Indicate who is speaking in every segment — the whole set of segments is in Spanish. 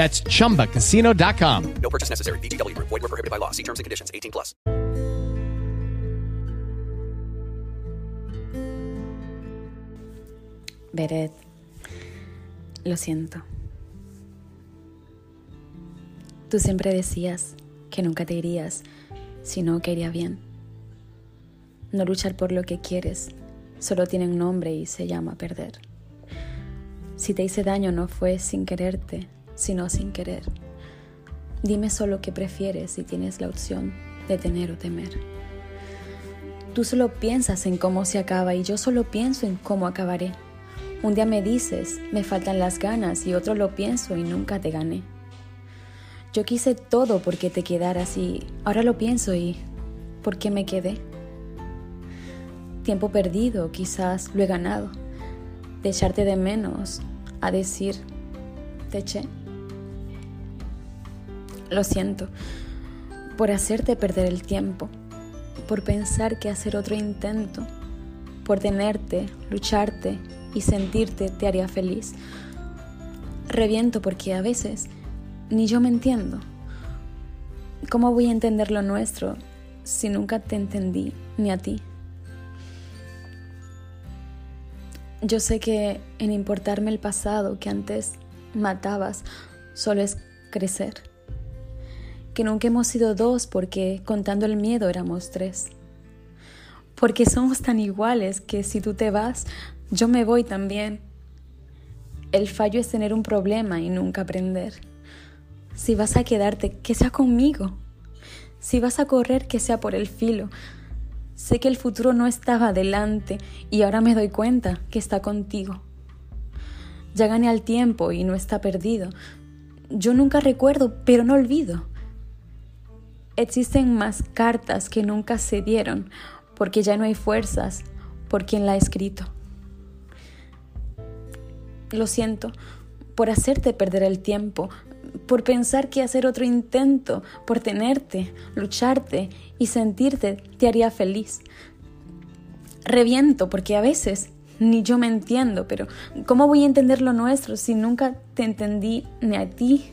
Speaker 1: That's chumbacasino.com.
Speaker 2: No purchase necessary. VGW Group. Void were prohibited by law. See terms and conditions. 18 plus.
Speaker 3: Beret, lo siento. Tú siempre decías que nunca te irías si no que iría bien. No luchar por lo que quieres solo tiene un nombre y se llama perder. Si te hice daño no fue sin quererte, sino sin querer. Dime solo qué prefieres si tienes la opción de tener o temer. Tú solo piensas en cómo se acaba y yo solo pienso en cómo acabaré. Un día me dices, me faltan las ganas y otro lo pienso y nunca te gané. Yo quise todo porque te quedaras y ahora lo pienso y ¿por qué me quedé? Tiempo perdido, quizás lo he ganado. De echarte de menos a decir, te eché. Lo siento por hacerte perder el tiempo, por pensar que hacer otro intento, por tenerte, lucharte y sentirte te haría feliz. Reviento porque a veces ni yo me entiendo. ¿Cómo voy a entender lo nuestro si nunca te entendí ni a ti? Yo sé que en importarme el pasado que antes matabas solo es crecer. Que nunca hemos sido dos porque contando el miedo éramos tres. Porque somos tan iguales que si tú te vas, yo me voy también. El fallo es tener un problema y nunca aprender. Si vas a quedarte, que sea conmigo. Si vas a correr, que sea por el filo. Sé que el futuro no estaba delante y ahora me doy cuenta que está contigo. Ya gané al tiempo y no está perdido. Yo nunca recuerdo, pero no olvido. Existen más cartas que nunca se dieron, porque ya no hay fuerzas por quien la ha escrito. Lo siento por hacerte perder el tiempo, por pensar que hacer otro intento, por tenerte, lucharte y sentirte te haría feliz. Reviento porque a veces ni yo me entiendo, pero ¿cómo voy a entender lo nuestro si nunca te entendí ni a ti?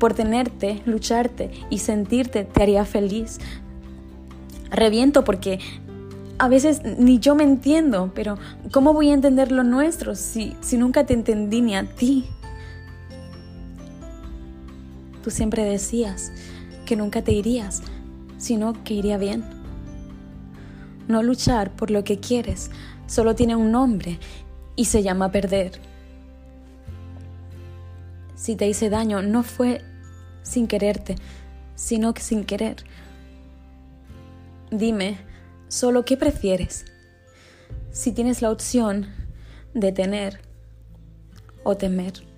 Speaker 3: por tenerte, lucharte y sentirte te haría feliz. Reviento porque a veces ni yo me entiendo, pero ¿cómo voy a entender lo nuestro si, si nunca te entendí ni a ti? Tú siempre decías que nunca te irías, sino que iría bien. No luchar por lo que quieres solo tiene un nombre y se llama perder. Si te hice daño no fue sin quererte, sino que sin querer. Dime, solo qué prefieres. Si tienes la opción de tener o temer.